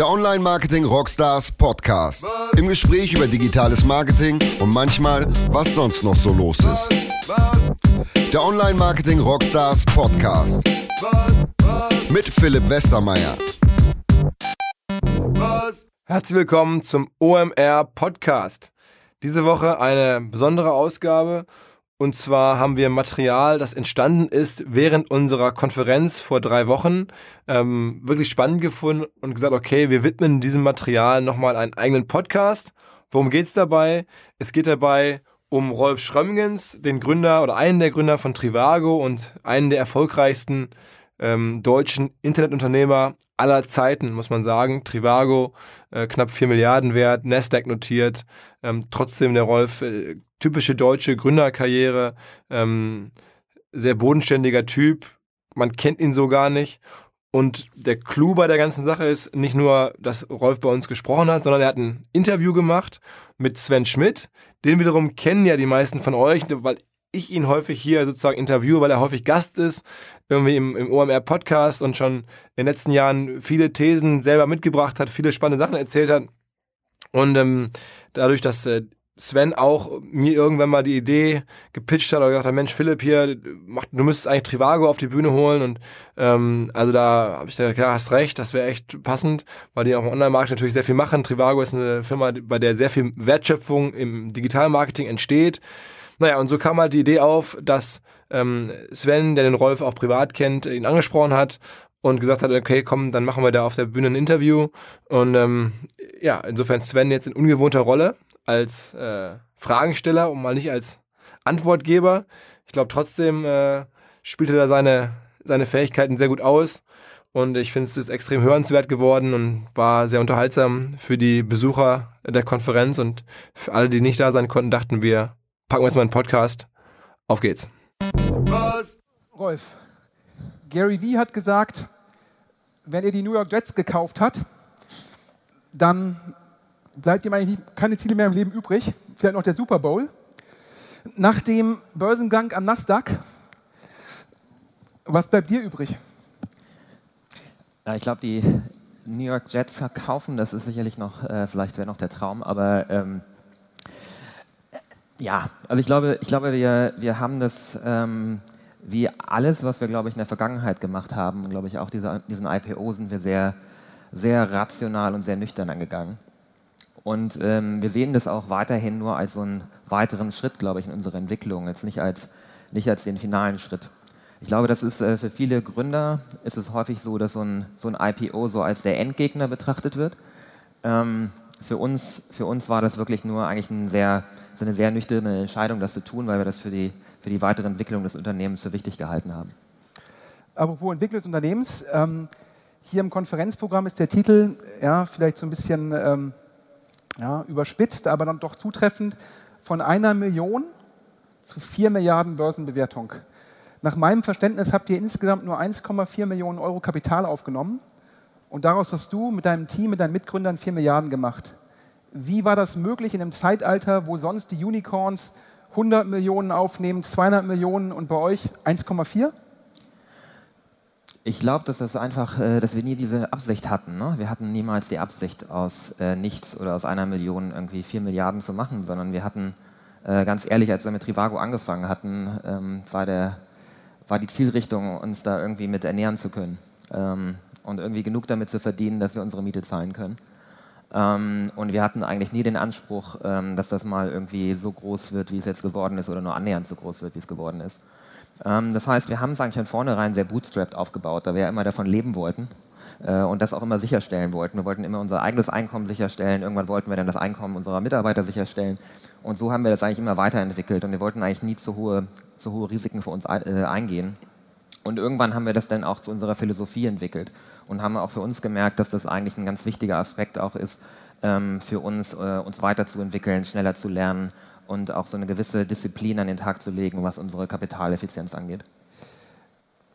Der Online Marketing Rockstars Podcast. Im Gespräch über digitales Marketing und manchmal, was sonst noch so los ist. Der Online Marketing Rockstars Podcast. Mit Philipp Westermeier. Herzlich willkommen zum OMR Podcast. Diese Woche eine besondere Ausgabe und zwar haben wir Material, das entstanden ist während unserer Konferenz vor drei Wochen, ähm, wirklich spannend gefunden und gesagt, okay, wir widmen diesem Material nochmal einen eigenen Podcast. Worum geht's dabei? Es geht dabei um Rolf Schrömgens, den Gründer oder einen der Gründer von Trivago und einen der erfolgreichsten ähm, deutschen Internetunternehmer aller Zeiten, muss man sagen. Trivago, äh, knapp 4 Milliarden wert, Nasdaq notiert. Ähm, trotzdem der Rolf, äh, typische deutsche Gründerkarriere, ähm, sehr bodenständiger Typ. Man kennt ihn so gar nicht. Und der Clou bei der ganzen Sache ist nicht nur, dass Rolf bei uns gesprochen hat, sondern er hat ein Interview gemacht mit Sven Schmidt. Den wiederum kennen ja die meisten von euch, weil ich ihn häufig hier sozusagen interviewe, weil er häufig Gast ist, irgendwie im, im OMR-Podcast und schon in den letzten Jahren viele Thesen selber mitgebracht hat, viele spannende Sachen erzählt hat. Und ähm, dadurch, dass äh, Sven auch mir irgendwann mal die Idee gepitcht hat, oder gesagt hat, Mensch, Philipp hier, du müsstest eigentlich Trivago auf die Bühne holen und ähm, also da habe ich gesagt, ja, hast recht, das wäre echt passend, weil die auch im Online-Markt natürlich sehr viel machen. Trivago ist eine Firma, bei der sehr viel Wertschöpfung im Digitalmarketing entsteht. Naja, und so kam halt die Idee auf, dass ähm, Sven, der den Rolf auch privat kennt, ihn angesprochen hat und gesagt hat, okay, komm, dann machen wir da auf der Bühne ein Interview. Und ähm, ja, insofern Sven jetzt in ungewohnter Rolle als äh, Fragensteller und mal nicht als Antwortgeber. Ich glaube trotzdem äh, spielt er da seine, seine Fähigkeiten sehr gut aus. Und ich finde, es ist extrem hörenswert geworden und war sehr unterhaltsam für die Besucher der Konferenz. Und für alle, die nicht da sein konnten, dachten wir, packen wir jetzt mal einen Podcast. Auf geht's. Was? Rolf, Gary Vee hat gesagt, wenn er die New York Jets gekauft hat, dann bleibt ihm eigentlich keine Ziele mehr im Leben übrig. Vielleicht noch der Super Bowl. Nach dem Börsengang am Nasdaq, was bleibt dir übrig? Ja, ich glaube, die New York Jets kaufen, das ist sicherlich noch, äh, vielleicht wäre noch der Traum, aber ähm, ja, also ich glaube, ich glaube wir, wir haben das, ähm, wie alles, was wir, glaube ich, in der Vergangenheit gemacht haben, glaube ich, auch diese, diesen IPO sind wir sehr, sehr rational und sehr nüchtern angegangen. Und ähm, wir sehen das auch weiterhin nur als so einen weiteren Schritt, glaube ich, in unserer Entwicklung, jetzt nicht als, nicht als den finalen Schritt. Ich glaube, das ist äh, für viele Gründer ist es häufig so, dass so ein, so ein IPO so als der Endgegner betrachtet wird. Ähm, für uns, für uns war das wirklich nur eigentlich ein sehr, so eine sehr nüchterne Entscheidung, das zu tun, weil wir das für die, für die weitere Entwicklung des Unternehmens für wichtig gehalten haben. Apropos Entwicklung des Unternehmens, ähm, hier im Konferenzprogramm ist der Titel ja, vielleicht so ein bisschen ähm, ja, überspitzt, aber dann doch zutreffend, von einer Million zu vier Milliarden Börsenbewertung. Nach meinem Verständnis habt ihr insgesamt nur 1,4 Millionen Euro Kapital aufgenommen und daraus hast du mit deinem Team, mit deinen Mitgründern 4 Milliarden gemacht. Wie war das möglich in einem Zeitalter, wo sonst die Unicorns 100 Millionen aufnehmen, 200 Millionen und bei euch 1,4? Ich glaube, dass das äh, dass wir nie diese Absicht hatten. Ne? Wir hatten niemals die Absicht, aus äh, nichts oder aus einer Million irgendwie 4 Milliarden zu machen, sondern wir hatten, äh, ganz ehrlich, als wir mit Trivago angefangen hatten, ähm, war, der, war die Zielrichtung, uns da irgendwie mit ernähren zu können. Ähm, und irgendwie genug damit zu verdienen, dass wir unsere Miete zahlen können. Ähm, und wir hatten eigentlich nie den Anspruch, ähm, dass das mal irgendwie so groß wird, wie es jetzt geworden ist, oder nur annähernd so groß wird, wie es geworden ist. Ähm, das heißt, wir haben es eigentlich von vornherein sehr bootstrapped aufgebaut, da wir ja immer davon leben wollten äh, und das auch immer sicherstellen wollten. Wir wollten immer unser eigenes Einkommen sicherstellen. Irgendwann wollten wir dann das Einkommen unserer Mitarbeiter sicherstellen. Und so haben wir das eigentlich immer weiterentwickelt. Und wir wollten eigentlich nie zu hohe, zu hohe Risiken für uns äh, eingehen. Und irgendwann haben wir das dann auch zu unserer Philosophie entwickelt und haben auch für uns gemerkt, dass das eigentlich ein ganz wichtiger Aspekt auch ist, ähm, für uns, äh, uns weiterzuentwickeln, schneller zu lernen und auch so eine gewisse Disziplin an den Tag zu legen, was unsere Kapitaleffizienz angeht.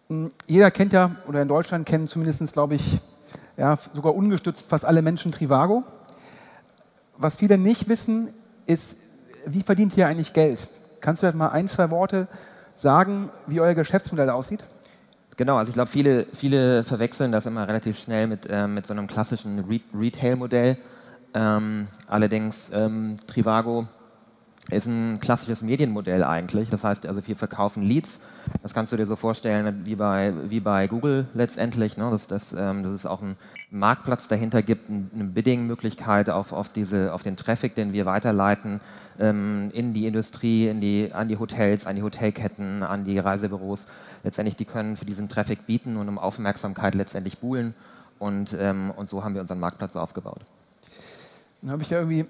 Hm, jeder kennt ja, oder in Deutschland kennen zumindest, glaube ich, ja, sogar ungestützt fast alle Menschen Trivago. Was viele nicht wissen, ist, wie verdient ihr eigentlich Geld? Kannst du vielleicht mal ein, zwei Worte sagen, wie euer Geschäftsmodell aussieht? Genau, also ich glaube, viele, viele verwechseln das immer relativ schnell mit, äh, mit so einem klassischen Re Retail-Modell. Ähm, allerdings ähm, Trivago ist ein klassisches Medienmodell eigentlich. Das heißt, also wir verkaufen Leads. Das kannst du dir so vorstellen wie bei, wie bei Google letztendlich, ne? dass, dass, ähm, dass es auch einen Marktplatz dahinter gibt, eine Bidding-Möglichkeit auf, auf, auf den Traffic, den wir weiterleiten ähm, in die Industrie, in die, an die Hotels, an die Hotelketten, an die Reisebüros. Letztendlich, die können für diesen Traffic bieten und um Aufmerksamkeit letztendlich buhlen. Und, ähm, und so haben wir unseren Marktplatz aufgebaut. Dann habe ich ja irgendwie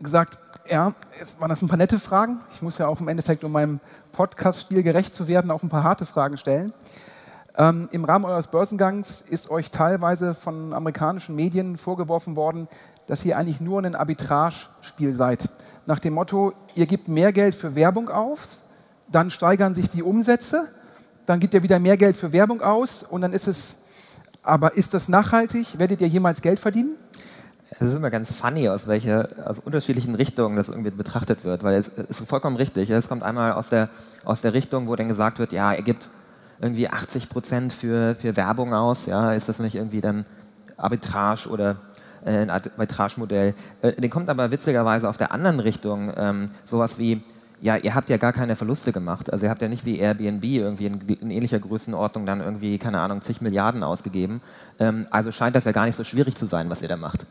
gesagt, ja, jetzt waren das ein paar nette Fragen. Ich muss ja auch im Endeffekt, um meinem Podcast-Stil gerecht zu werden, auch ein paar harte Fragen stellen. Ähm, Im Rahmen eures Börsengangs ist euch teilweise von amerikanischen Medien vorgeworfen worden, dass ihr eigentlich nur ein Arbitrage-Spiel seid. Nach dem Motto, ihr gebt mehr Geld für Werbung aus, dann steigern sich die Umsätze, dann gibt ihr wieder mehr Geld für Werbung aus und dann ist es, aber ist das nachhaltig? Werdet ihr jemals Geld verdienen? Es ist immer ganz funny, aus welcher, aus unterschiedlichen Richtungen das irgendwie betrachtet wird, weil es ist vollkommen richtig. Es kommt einmal aus der, aus der Richtung, wo dann gesagt wird, ja, er gibt irgendwie 80 Prozent für, für Werbung aus, ja, ist das nicht irgendwie dann Arbitrage oder äh, ein Arbitragemodell? Äh, den kommt aber witzigerweise auf der anderen Richtung ähm, sowas wie, ja, ihr habt ja gar keine Verluste gemacht. Also ihr habt ja nicht wie Airbnb irgendwie in, in ähnlicher Größenordnung dann irgendwie, keine Ahnung, zig Milliarden ausgegeben. Ähm, also scheint das ja gar nicht so schwierig zu sein, was ihr da macht.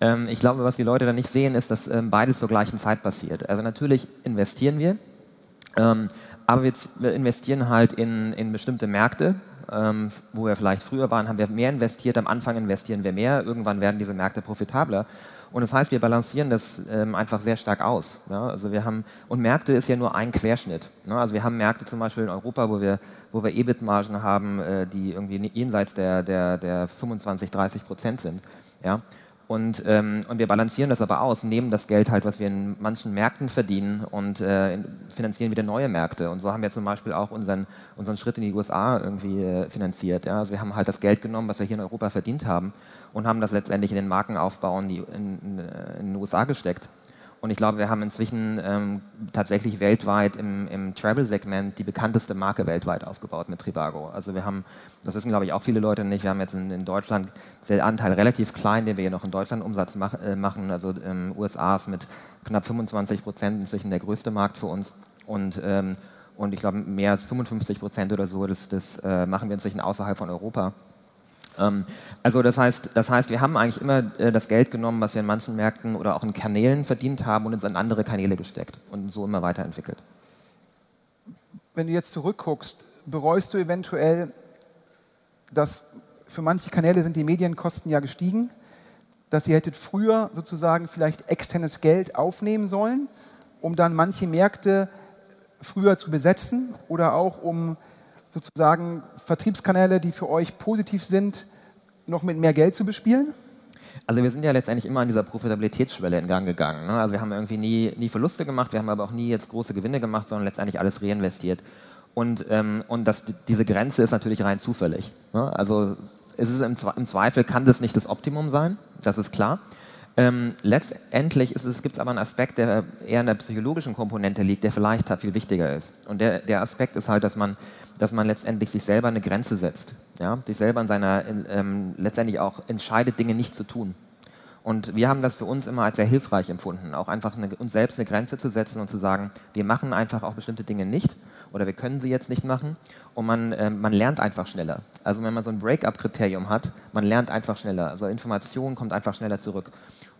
Ähm, ich glaube, was die Leute da nicht sehen, ist, dass ähm, beides zur gleichen Zeit passiert. Also natürlich investieren wir, ähm, aber wir, wir, investieren halt in, in bestimmte Märkte, ähm, wo wir vielleicht früher waren, haben wir mehr investiert, am Anfang investieren wir mehr, irgendwann werden diese Märkte profitabler. Und das heißt, wir balancieren das ähm, einfach sehr stark aus. Ja? Also wir haben, und Märkte ist ja nur ein Querschnitt. Ne? Also wir haben Märkte zum Beispiel in Europa, wo wir, wo wir EBIT-Margen haben, äh, die irgendwie jenseits der, der, der 25, 30 Prozent sind. Ja? Und, ähm, und wir balancieren das aber aus, nehmen das Geld halt, was wir in manchen Märkten verdienen und äh, finanzieren wieder neue Märkte. Und so haben wir zum Beispiel auch unseren, unseren Schritt in die USA irgendwie äh, finanziert. Ja? Also wir haben halt das Geld genommen, was wir hier in Europa verdient haben und haben das letztendlich in den Markenaufbau in, in, in, in den USA gesteckt. Und ich glaube, wir haben inzwischen ähm, tatsächlich weltweit im, im Travel-Segment die bekannteste Marke weltweit aufgebaut mit Trivago. Also wir haben, das wissen glaube ich auch viele Leute nicht, wir haben jetzt in, in Deutschland der Anteil relativ klein, den wir hier noch in Deutschland Umsatz mach, äh, machen. Also ähm, USA ist mit knapp 25 Prozent inzwischen der größte Markt für uns. Und, ähm, und ich glaube, mehr als 55 Prozent oder so, das, das äh, machen wir inzwischen außerhalb von Europa. Ähm, also das heißt, das heißt, wir haben eigentlich immer äh, das Geld genommen, was wir in manchen Märkten oder auch in Kanälen verdient haben und es in andere Kanäle gesteckt und so immer weiterentwickelt. Wenn du jetzt zurückguckst, bereust du eventuell, dass für manche Kanäle sind die Medienkosten ja gestiegen, dass ihr hättet früher sozusagen vielleicht externes Geld aufnehmen sollen, um dann manche Märkte früher zu besetzen oder auch um sozusagen Vertriebskanäle, die für euch positiv sind, noch mit mehr Geld zu bespielen? Also wir sind ja letztendlich immer an dieser Profitabilitätsschwelle in Gang gegangen. Ne? Also wir haben irgendwie nie, nie Verluste gemacht, wir haben aber auch nie jetzt große Gewinne gemacht, sondern letztendlich alles reinvestiert. Und, ähm, und das, diese Grenze ist natürlich rein zufällig. Ne? Also es ist im, im, Zweifel kann das nicht das Optimum sein, das ist klar. Ähm, letztendlich gibt es aber einen Aspekt, der eher in der psychologischen Komponente liegt, der vielleicht viel wichtiger ist. Und der, der Aspekt ist halt, dass man dass man letztendlich sich selber eine Grenze setzt, ja? sich selber in seiner, ähm, letztendlich auch entscheidet, Dinge nicht zu tun. Und wir haben das für uns immer als sehr hilfreich empfunden, auch einfach eine, uns selbst eine Grenze zu setzen und zu sagen, wir machen einfach auch bestimmte Dinge nicht oder wir können sie jetzt nicht machen und man, äh, man lernt einfach schneller. Also wenn man so ein Break-up-Kriterium hat, man lernt einfach schneller. Also Information kommt einfach schneller zurück.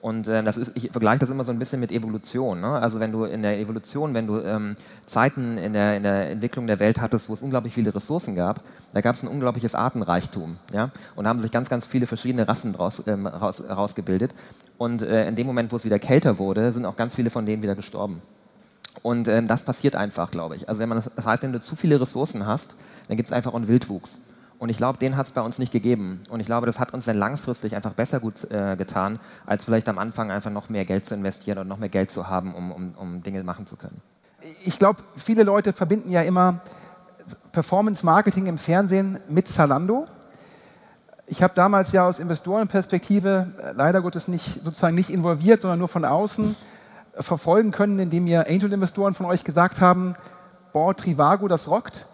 Und äh, das ist, ich vergleiche das immer so ein bisschen mit Evolution. Ne? Also wenn du in der Evolution, wenn du ähm, Zeiten in der, in der Entwicklung der Welt hattest, wo es unglaublich viele Ressourcen gab, da gab es ein unglaubliches Artenreichtum. Ja? Und da haben sich ganz, ganz viele verschiedene Rassen draus, ähm, raus, rausgebildet. Und äh, in dem Moment, wo es wieder kälter wurde, sind auch ganz viele von denen wieder gestorben. Und ähm, das passiert einfach, glaube ich. Also wenn man das, das heißt, wenn du zu viele Ressourcen hast, dann gibt es einfach einen Wildwuchs. Und ich glaube, den hat es bei uns nicht gegeben. Und ich glaube, das hat uns dann langfristig einfach besser gut äh, getan, als vielleicht am Anfang einfach noch mehr Geld zu investieren und noch mehr Geld zu haben, um, um, um Dinge machen zu können. Ich glaube, viele Leute verbinden ja immer Performance Marketing im Fernsehen mit Zalando. Ich habe damals ja aus Investorenperspektive äh, leider Gottes nicht sozusagen nicht involviert, sondern nur von außen verfolgen können, indem mir Angel-Investoren von euch gesagt haben, boah, Trivago, das rockt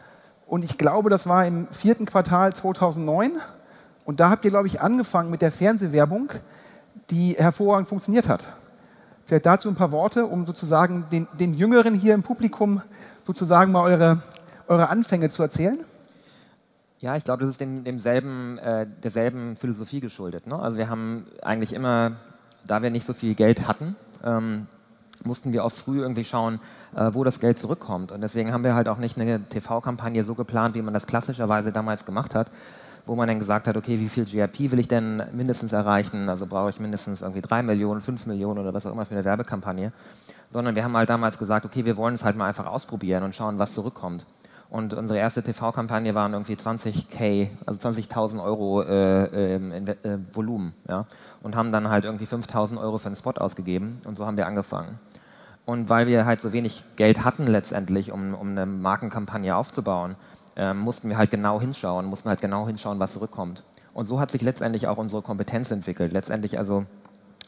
Und ich glaube, das war im vierten Quartal 2009. Und da habt ihr, glaube ich, angefangen mit der Fernsehwerbung, die hervorragend funktioniert hat. Vielleicht dazu ein paar Worte, um sozusagen den, den Jüngeren hier im Publikum sozusagen mal eure, eure Anfänge zu erzählen. Ja, ich glaube, das ist dem, demselben, äh, derselben Philosophie geschuldet. Ne? Also wir haben eigentlich immer, da wir nicht so viel Geld hatten, ähm, mussten wir auch früh irgendwie schauen, äh, wo das Geld zurückkommt. Und deswegen haben wir halt auch nicht eine TV-Kampagne so geplant, wie man das klassischerweise damals gemacht hat, wo man dann gesagt hat, okay, wie viel GRP will ich denn mindestens erreichen? Also brauche ich mindestens irgendwie drei Millionen, fünf Millionen oder was auch immer für eine Werbekampagne. Sondern wir haben halt damals gesagt, okay, wir wollen es halt mal einfach ausprobieren und schauen, was zurückkommt. Und unsere erste TV-Kampagne waren irgendwie 20k, also 20.000 Euro äh, ähm, äh, Volumen, ja, und haben dann halt irgendwie 5.000 Euro für einen Spot ausgegeben und so haben wir angefangen. Und weil wir halt so wenig Geld hatten letztendlich, um, um eine Markenkampagne aufzubauen, äh, mussten wir halt genau hinschauen, mussten halt genau hinschauen, was zurückkommt. Und so hat sich letztendlich auch unsere Kompetenz entwickelt. Letztendlich also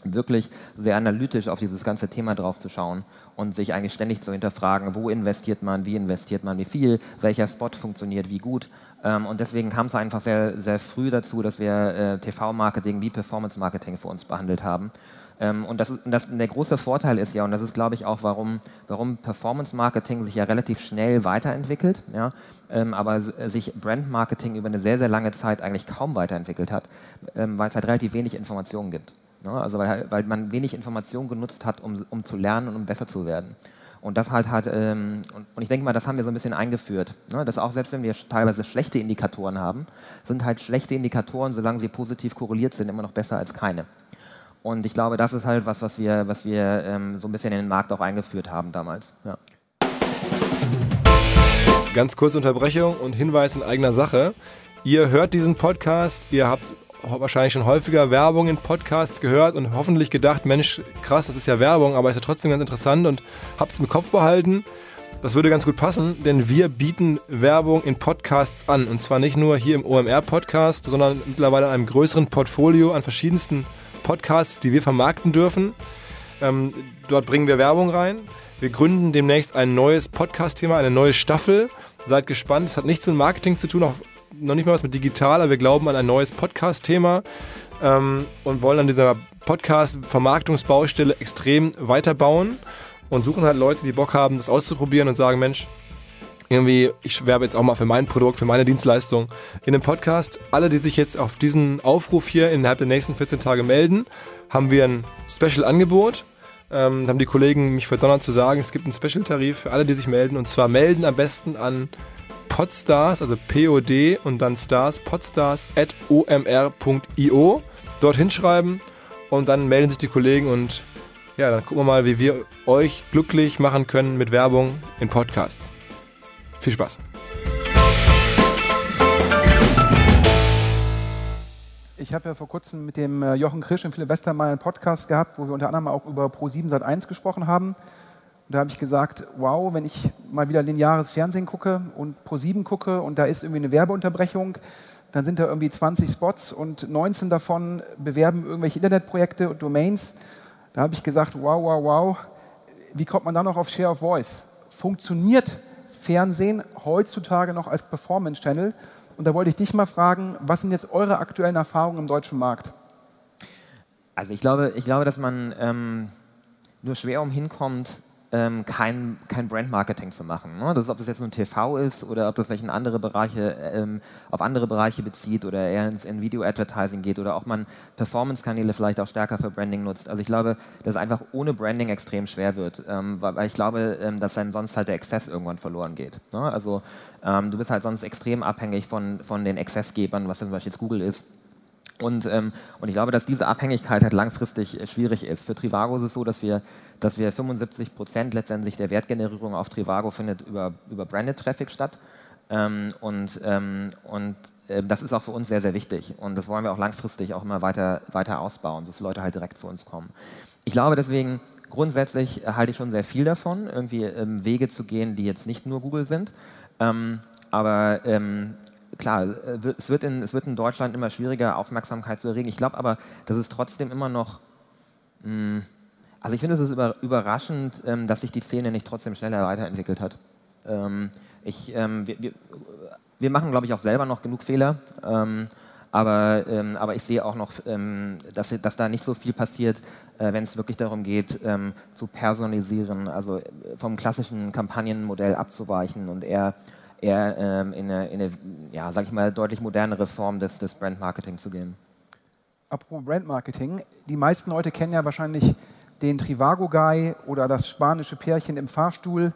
wirklich sehr analytisch auf dieses ganze Thema drauf zu schauen und sich eigentlich ständig zu hinterfragen, wo investiert man, wie investiert man, wie viel, welcher Spot funktioniert, wie gut. Ähm, und deswegen kam es einfach sehr, sehr früh dazu, dass wir äh, TV-Marketing wie Performance-Marketing für uns behandelt haben ähm, und das, das, der große Vorteil ist ja, und das ist, glaube ich, auch, warum, warum Performance-Marketing sich ja relativ schnell weiterentwickelt, ja, ähm, aber sich Brand-Marketing über eine sehr, sehr lange Zeit eigentlich kaum weiterentwickelt hat, ähm, weil es halt relativ wenig Informationen gibt. Ne? also weil, weil man wenig Informationen genutzt hat, um, um zu lernen und um besser zu werden. Und das halt hat, ähm, und, und, ich denke mal, das haben wir so ein bisschen eingeführt. Ne? Dass auch selbst wenn wir teilweise schlechte Indikatoren haben, sind halt schlechte Indikatoren, solange sie positiv korreliert sind, immer noch besser als keine. Und ich glaube, das ist halt was, was wir, was wir ähm, so ein bisschen in den Markt auch eingeführt haben damals. Ja. Ganz kurze Unterbrechung und Hinweis in eigener Sache. Ihr hört diesen Podcast, ihr habt wahrscheinlich schon häufiger Werbung in Podcasts gehört und hoffentlich gedacht, Mensch, krass, das ist ja Werbung, aber ist ja trotzdem ganz interessant und habt es im Kopf behalten. Das würde ganz gut passen, denn wir bieten Werbung in Podcasts an. Und zwar nicht nur hier im OMR-Podcast, sondern mittlerweile in einem größeren Portfolio an verschiedensten Podcasts, die wir vermarkten dürfen. Ähm, dort bringen wir Werbung rein. Wir gründen demnächst ein neues Podcast-Thema, eine neue Staffel. Seid gespannt. Es hat nichts mit Marketing zu tun, auch noch nicht mal was mit digital, aber wir glauben an ein neues Podcast-Thema ähm, und wollen an dieser Podcast-Vermarktungsbaustelle extrem weiterbauen und suchen halt Leute, die Bock haben, das auszuprobieren und sagen, Mensch, irgendwie, ich werbe jetzt auch mal für mein Produkt, für meine Dienstleistung in einem Podcast. Alle, die sich jetzt auf diesen Aufruf hier innerhalb der nächsten 14 Tage melden, haben wir ein Special-Angebot. Ähm, haben die Kollegen mich verdonnert zu sagen, es gibt einen Special-Tarif für alle, die sich melden. Und zwar melden am besten an Podstars, also POD und dann Stars, podstars at omr.io. Dort hinschreiben und dann melden sich die Kollegen und ja, dann gucken wir mal, wie wir euch glücklich machen können mit Werbung in Podcasts. Viel Spaß. Ich habe ja vor kurzem mit dem äh, Jochen Krisch und Philipp Westermeier einen Podcast gehabt, wo wir unter anderem auch über Pro7 Sat1 gesprochen haben. Und da habe ich gesagt, wow, wenn ich mal wieder lineares Fernsehen gucke und Pro7 gucke und da ist irgendwie eine Werbeunterbrechung, dann sind da irgendwie 20 Spots und 19 davon bewerben irgendwelche Internetprojekte und Domains. Da habe ich gesagt, wow, wow, wow, wie kommt man da noch auf Share of Voice? Funktioniert Fernsehen heutzutage noch als Performance-Channel. Und da wollte ich dich mal fragen, was sind jetzt eure aktuellen Erfahrungen im deutschen Markt? Also ich glaube, ich glaube dass man ähm, nur schwer umhinkommt, ähm, kein, kein Brand-Marketing zu machen. Ne? Das ist, ob das jetzt nun TV ist oder ob das vielleicht in andere Bereiche, ähm, auf andere Bereiche bezieht oder eher ins, in Video-Advertising geht oder auch man Performance-Kanäle vielleicht auch stärker für Branding nutzt. Also ich glaube, dass es einfach ohne Branding extrem schwer wird, ähm, weil, weil, ich glaube, ähm, dass dann sonst halt der Exzess irgendwann verloren geht. Ne? Also ähm, du bist halt sonst extrem abhängig von, von den Exzessgebern, was zum Beispiel jetzt Google ist und, ähm, und ich glaube, dass diese Abhängigkeit halt langfristig äh, schwierig ist. Für Trivago ist es so, dass wir, dass wir 75 Prozent letztendlich der Wertgenerierung auf Trivago findet über, über Branded Traffic statt. Ähm, und ähm, und äh, das ist auch für uns sehr, sehr wichtig. Und das wollen wir auch langfristig auch immer weiter, weiter ausbauen, dass Leute halt direkt zu uns kommen. Ich glaube deswegen, grundsätzlich halte ich schon sehr viel davon, irgendwie ähm, Wege zu gehen, die jetzt nicht nur Google sind. Ähm, aber ähm, klar, äh, es wird, in, es wird in Deutschland immer schwieriger, Aufmerksamkeit zu erregen. Ich glaube aber, dass es trotzdem immer noch. Mh, hm, also ich finde es ist überraschend, ähm, dass sich die Szene nicht trotzdem schneller weiterentwickelt hat. Ähm, ich, ähm, wir, wir, wir, machen, glaube ich, auch selber noch genug Fehler. Ähm, aber, ähm, aber ich sehe auch noch, ähm, dass, dass da nicht so viel passiert, äh, wenn es wirklich darum geht, zu personalisieren, also äh, vom klassischen Kampagnenmodell abzuweichen und eher, eher ähm, in eine, in eine ja, sag ich mal, deutlich modernere Form des, des Brandmarketing zu gehen. Apropos Brandmarketing, die meisten Leute kennen ja wahrscheinlich den Trivago-Guy oder das spanische Pärchen im Fahrstuhl.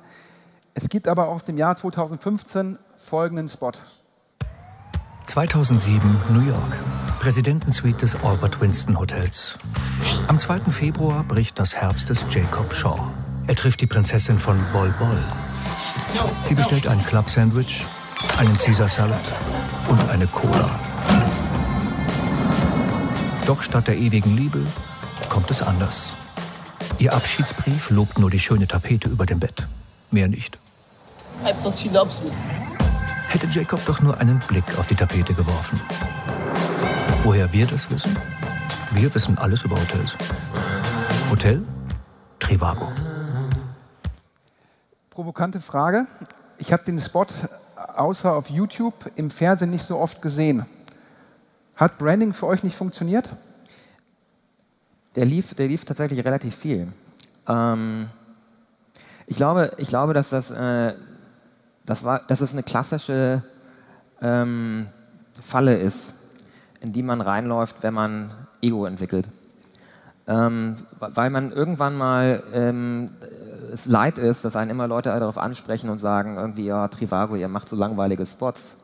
Es gibt aber aus dem Jahr 2015 folgenden Spot. 2007 New York. Präsidentensuite des Albert Winston Hotels. Am 2. Februar bricht das Herz des Jacob Shaw. Er trifft die Prinzessin von Bol Bol. Sie bestellt ein Club Sandwich, einen Caesar Salad und eine Cola. Doch statt der ewigen Liebe kommt es anders. Ihr Abschiedsbrief lobt nur die schöne Tapete über dem Bett. Mehr nicht. Hätte Jacob doch nur einen Blick auf die Tapete geworfen. Woher wir das wissen? Wir wissen alles über Hotels. Hotel Trivago. Provokante Frage. Ich habe den Spot außer auf YouTube im Fernsehen nicht so oft gesehen. Hat Branding für euch nicht funktioniert? Der lief, der lief tatsächlich relativ viel. Ähm, ich, glaube, ich glaube, dass das äh, das, war, dass es eine klassische ähm, Falle ist, in die man reinläuft, wenn man Ego entwickelt. Ähm, weil man irgendwann mal ähm, es leid ist, dass einen immer Leute darauf ansprechen und sagen, irgendwie, ja, Trivago, ihr macht so langweilige Spots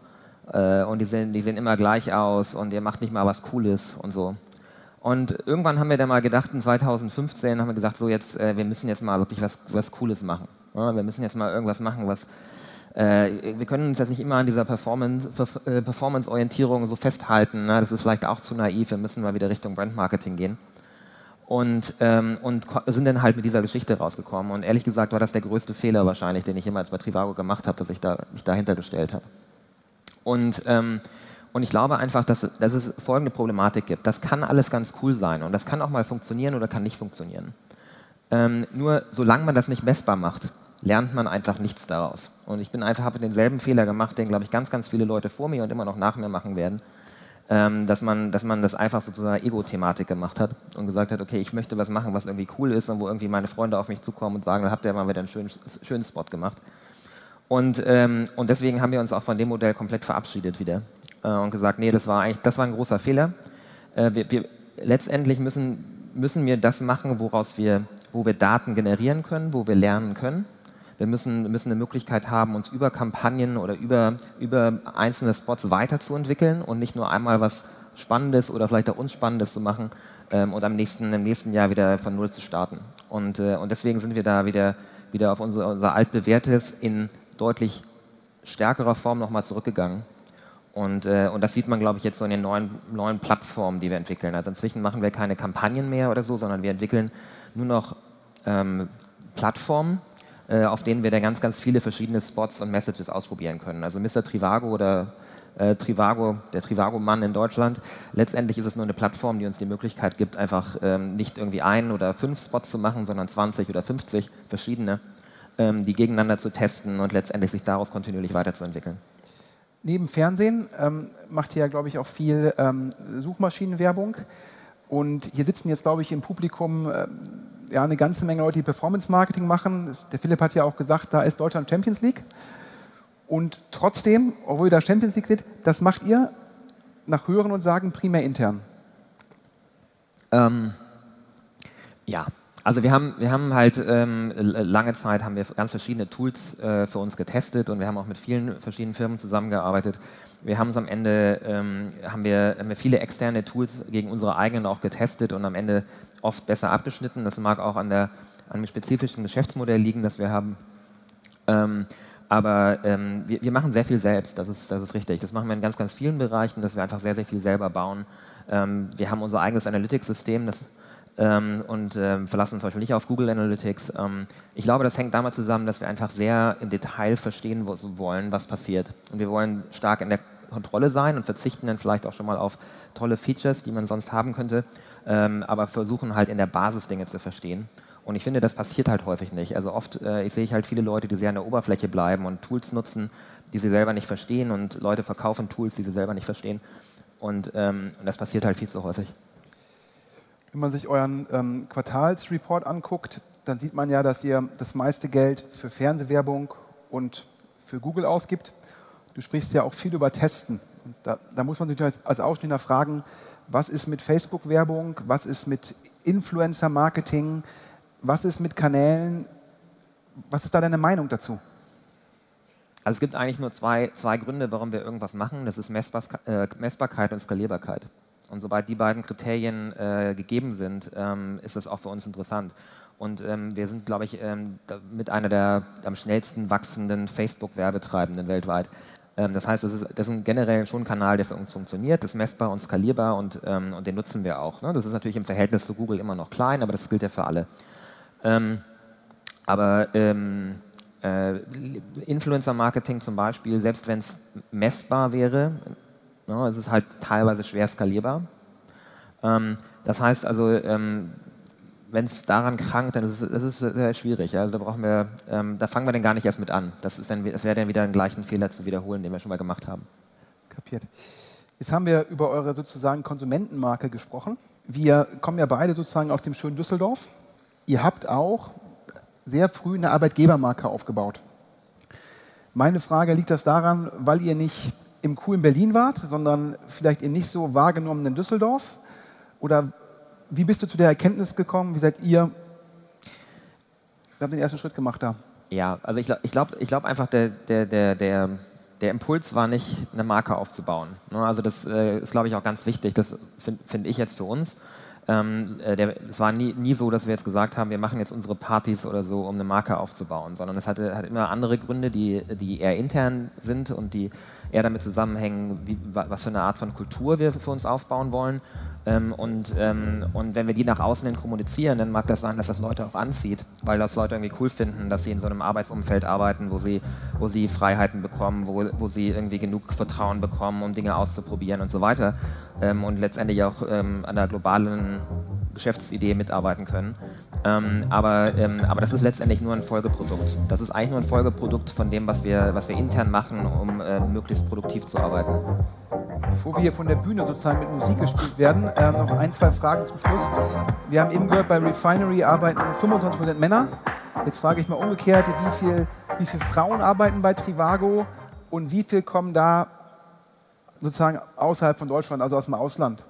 äh, und die sehen, die sehen immer gleich aus und ihr macht nicht mal was Cooles und so. Und irgendwann haben wir dann mal gedacht, in 2015 haben wir gesagt, so jetzt, äh, wir müssen jetzt mal wirklich was, was Cooles machen. Ja, wir müssen jetzt mal irgendwas machen, was, äh, wir können uns jetzt nicht immer an dieser äh, Performance-Orientierung so festhalten. Ne? Das ist vielleicht auch zu naiv. Wir müssen mal wieder Richtung Brandmarketing gehen. Und, ähm, und sind dann halt mit dieser Geschichte rausgekommen. Und ehrlich gesagt war das der größte Fehler wahrscheinlich, den ich jemals bei Trivago gemacht habe, dass ich da, mich dahinter gestellt habe. Und, ähm, und ich glaube einfach, dass, dass es folgende Problematik gibt. Das kann alles ganz cool sein und das kann auch mal funktionieren oder kann nicht funktionieren. Ähm, nur solange man das nicht messbar macht, lernt man einfach nichts daraus. Und ich bin einfach, habe denselben Fehler gemacht, den, glaube ich, ganz, ganz viele Leute vor mir und immer noch nach mir machen werden, ähm, dass, man, dass man das einfach sozusagen Ego-Thematik gemacht hat und gesagt hat, okay, ich möchte was machen, was irgendwie cool ist und wo irgendwie meine Freunde auf mich zukommen und sagen, da habt ihr mal wieder einen schönen, schönen Spot gemacht. Und, ähm, und deswegen haben wir uns auch von dem Modell komplett verabschiedet wieder äh, und gesagt, nee, das war eigentlich, das war ein großer Fehler. Äh, wir, wir, letztendlich müssen, müssen wir das machen, woraus wir, wo wir Daten generieren können, wo wir lernen können wir müssen, müssen eine Möglichkeit haben, uns über Kampagnen oder über, über einzelne Spots weiterzuentwickeln und nicht nur einmal was Spannendes oder vielleicht auch Unspannendes zu machen ähm, und am nächsten, im nächsten Jahr wieder von Null zu starten. Und, äh, und deswegen sind wir da wieder, wieder auf unser, unser altbewährtes in deutlich stärkerer Form nochmal zurückgegangen. Und, äh, und das sieht man, glaube ich, jetzt so in den neuen, neuen Plattformen, die wir entwickeln. Also inzwischen machen wir keine Kampagnen mehr oder so, sondern wir entwickeln nur noch ähm, Plattformen, äh, auf denen wir dann ganz, ganz viele verschiedene Spots und Messages ausprobieren können. Also Mr. Trivago oder äh, Trivago, der Trivago-Mann in Deutschland. Letztendlich ist es nur eine Plattform, die uns die Möglichkeit gibt, einfach ähm, nicht irgendwie ein oder fünf Spots zu machen, sondern 20 oder 50 verschiedene, ähm, die gegeneinander zu testen und letztendlich sich daraus kontinuierlich weiterzuentwickeln. Neben Fernsehen ähm, macht ihr ja, glaube ich, auch viel ähm, Suchmaschinenwerbung. Und hier sitzen jetzt, glaube ich, im Publikum ähm, ja, eine ganze Menge Leute, die Performance-Marketing machen. Der Philipp hat ja auch gesagt, da ist Deutschland Champions League. Und trotzdem, obwohl ihr da Champions League seht, das macht ihr nach Hören und Sagen primär intern. Ähm, ja, also wir haben, wir haben halt ähm, lange Zeit haben wir ganz verschiedene Tools äh, für uns getestet und wir haben auch mit vielen verschiedenen Firmen zusammengearbeitet. Wir haben es am Ende, ähm, haben, wir, haben wir viele externe Tools gegen unsere eigenen auch getestet und am Ende oft besser abgeschnitten. Das mag auch an, der, an dem spezifischen Geschäftsmodell liegen, das wir haben. Ähm, aber ähm, wir, wir, machen sehr viel selbst, das ist, das ist richtig. Das machen wir in ganz, ganz vielen Bereichen, dass wir einfach sehr, sehr viel selber bauen. Ähm, wir haben unser eigenes Analytics-System ähm, und ähm, verlassen uns zum Beispiel nicht auf Google Analytics. Ähm, ich glaube, das hängt damit zusammen, dass wir einfach sehr im Detail verstehen wollen, was passiert. Und wir wollen stark in der Kontrolle sein und verzichten dann vielleicht auch schon mal auf tolle Features, die man sonst haben könnte, ähm, aber versuchen halt in der Basis Dinge zu verstehen. Und ich finde, das passiert halt häufig nicht. Also oft äh, ich sehe ich halt viele Leute, die sehr an der Oberfläche bleiben und Tools nutzen, die sie selber nicht verstehen und Leute verkaufen Tools, die sie selber nicht verstehen. Und, ähm, und das passiert halt viel zu häufig. Wenn man sich euren ähm, Quartalsreport anguckt, dann sieht man ja, dass ihr das meiste Geld für Fernsehwerbung und für Google ausgibt. Du sprichst ja auch viel über Testen. Da, da, muss man sich als Ausstehender fragen, was ist mit Facebook-Werbung, was ist mit Influencer-Marketing, was ist mit Kanälen? Was ist da deine Meinung dazu? Also es gibt eigentlich nur zwei, zwei Gründe, warum wir irgendwas machen. Das ist Messbar, äh, Messbarkeit und Skalierbarkeit. Und sobald die beiden Kriterien äh, gegeben sind, ähm, ist das auch für uns interessant. Und ähm, wir sind, glaube ich, ähm, mit einer der am schnellsten wachsenden Facebook-Werbetreibenden weltweit. Ähm, das heißt, das ist, das ist generell schon ein Kanal, der für uns funktioniert, ist messbar und skalierbar und, ähm, und den nutzen wir auch. Ne? Das ist natürlich im Verhältnis zu Google immer noch klein, aber das gilt ja für alle. Ähm, aber ähm, äh, Influencer-Marketing zum Beispiel, selbst wenn es messbar wäre, ne, es ist halt teilweise schwer skalierbar. Ähm, das heißt also, ähm, wenn es daran krankt, dann ist es, sehr schwierig. Also da brauchen wir, ähm, da fangen wir dann gar nicht erst mit an. Das, ist dann, das wäre dann wieder den gleichen Fehler zu wiederholen, den wir schon mal gemacht haben. Kapiert. Jetzt haben wir über eure sozusagen Konsumentenmarke gesprochen. Wir kommen ja beide sozusagen aus dem schönen Düsseldorf ihr habt auch sehr früh eine Arbeitgebermarke aufgebaut. Meine Frage, liegt das daran, weil ihr nicht im coolen Berlin wart, sondern vielleicht in nicht so wahrgenommenen Düsseldorf? Oder wie bist du zu der Erkenntnis gekommen? Wie seid ihr, wir haben den ersten Schritt gemacht da? Ja, also ich glaube ich glaub, ich glaub einfach, der, der, der, der, der Impuls war nicht, eine Marke aufzubauen. Ne, also das äh, ist, glaube ich, auch ganz wichtig. Das finde find ich jetzt für uns. Ähm, äh, der, es war nie, nie, so, dass wir jetzt gesagt haben, wir machen jetzt unsere Partys oder so, um eine Marke aufzubauen, sondern es hatte, hat immer andere Gründe, die, die eher intern sind und die eher damit zusammenhängen, wie, was für eine Art von Kultur wir für uns aufbauen wollen. Ähm, und, ähm, und wenn wir die nach außen hin kommunizieren, dann mag das sein, dass das Leute auch anzieht, weil das Leute irgendwie cool finden, dass sie in so einem Arbeitsumfeld arbeiten, wo sie, wo sie Freiheiten bekommen, wo, wo sie irgendwie genug Vertrauen bekommen, um Dinge auszuprobieren und so weiter. Ähm, und letztendlich auch ähm, an der globalen Geschäftsidee mitarbeiten können. Ähm, aber, ähm, aber das ist letztendlich nur ein Folgeprodukt. Das ist eigentlich nur ein Folgeprodukt von dem, was wir, was wir intern machen, um äh, möglichst produktiv zu arbeiten. Bevor wir hier von der Bühne sozusagen mit Musik gespielt werden, äh, noch ein, zwei Fragen zum Schluss. Wir haben eben gehört, bei Refinery arbeiten 25% Männer. Jetzt frage ich mal umgekehrt, wie viele wie viel Frauen arbeiten bei Trivago und wie viel kommen da sozusagen außerhalb von Deutschland, also aus dem Ausland?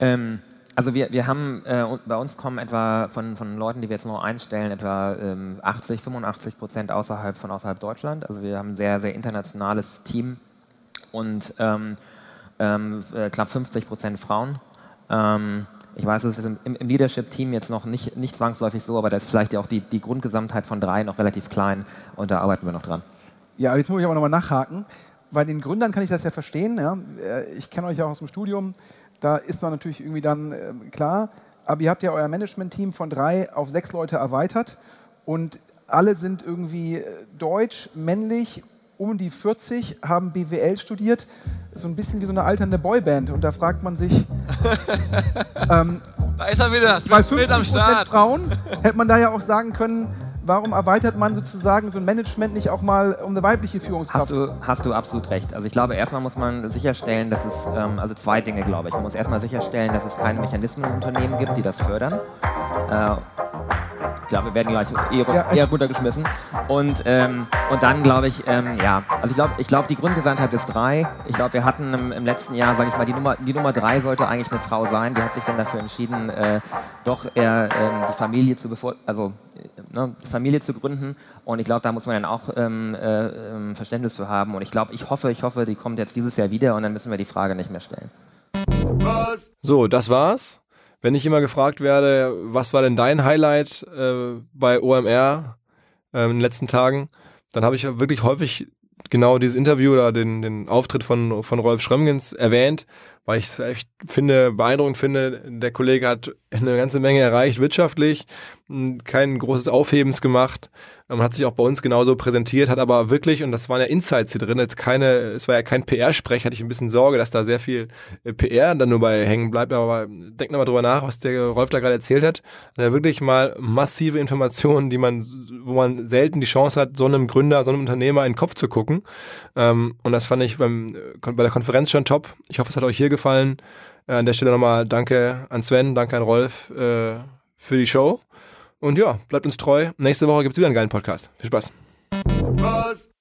Ähm, also wir, wir haben, äh, bei uns kommen etwa von, von Leuten, die wir jetzt noch einstellen, etwa ähm, 80, 85 Prozent außerhalb von außerhalb Deutschland. Also wir haben ein sehr, sehr internationales Team und ähm, ähm, äh, knapp 50 Prozent Frauen. Ähm, ich weiß, es ist im, im Leadership-Team jetzt noch nicht, nicht zwangsläufig so, aber da ist vielleicht ja auch die, die Grundgesamtheit von drei noch relativ klein und da arbeiten wir noch dran. Ja, jetzt muss ich aber nochmal nachhaken. Bei den Gründern kann ich das ja verstehen. Ja. Äh, ich kenne euch ja auch aus dem Studium. Da ist dann natürlich irgendwie dann äh, klar. Aber ihr habt ja euer Management-Team von drei auf sechs Leute erweitert und alle sind irgendwie äh, deutsch, männlich, um die 40, haben BWL studiert. So ein bisschen wie so eine alternde Boyband. Und da fragt man sich. ähm, da ist er wieder, bei 50 am Start. Frauen hätte man da ja auch sagen können, warum erweitert man sozusagen so ein Management nicht auch mal um eine weibliche Führungskraft? Hast du, hast du absolut recht. Also ich glaube, erstmal muss man sicherstellen, dass es, ähm, also zwei Dinge, glaube ich. Man muss erstmal sicherstellen, dass es keine Mechanismen im Unternehmen gibt, die das fördern. Äh, ich glaube, wir werden gleich eher, ja, eher runtergeschmissen. Und, ähm, und dann glaube ich, ähm, ja, also ich glaube, ich glaub, die Grundgesamtheit ist drei. Ich glaube, wir hatten im, im letzten Jahr, sage ich mal, die Nummer, die Nummer drei sollte eigentlich eine Frau sein. Die hat sich dann dafür entschieden, äh, doch eher ähm, die Familie zu bevor, also ne, Familie zu gründen. Und ich glaube, da muss man dann auch ähm, äh, ähm, Verständnis für haben. Und ich glaube, ich hoffe, ich hoffe, die kommt jetzt dieses Jahr wieder und dann müssen wir die Frage nicht mehr stellen. So, das war's. Wenn ich immer gefragt werde, was war denn dein Highlight äh, bei OMR äh, in den letzten Tagen, dann habe ich wirklich häufig genau dieses Interview oder den, den Auftritt von, von Rolf Schrömgens erwähnt, weil ich es echt finde, beeindruckend finde. Der Kollege hat eine ganze Menge erreicht wirtschaftlich, kein großes Aufhebens gemacht, man hat sich auch bei uns genauso präsentiert, hat aber wirklich, und das waren ja Insights hier drin, jetzt keine, es war ja kein PR-Sprech, hatte ich ein bisschen Sorge, dass da sehr viel äh, PR dann nur bei hängen bleibt, aber denkt nochmal drüber nach, was der Rolf da gerade erzählt hat. Also wirklich mal massive Informationen, die man, wo man selten die Chance hat, so einem Gründer, so einem Unternehmer in den Kopf zu gucken. Ähm, und das fand ich beim, bei der Konferenz schon top. Ich hoffe, es hat euch hier gefallen. Äh, an der Stelle nochmal danke an Sven, danke an Rolf äh, für die Show. Und ja, bleibt uns treu. Nächste Woche gibt es wieder einen geilen Podcast. Viel Spaß. Was?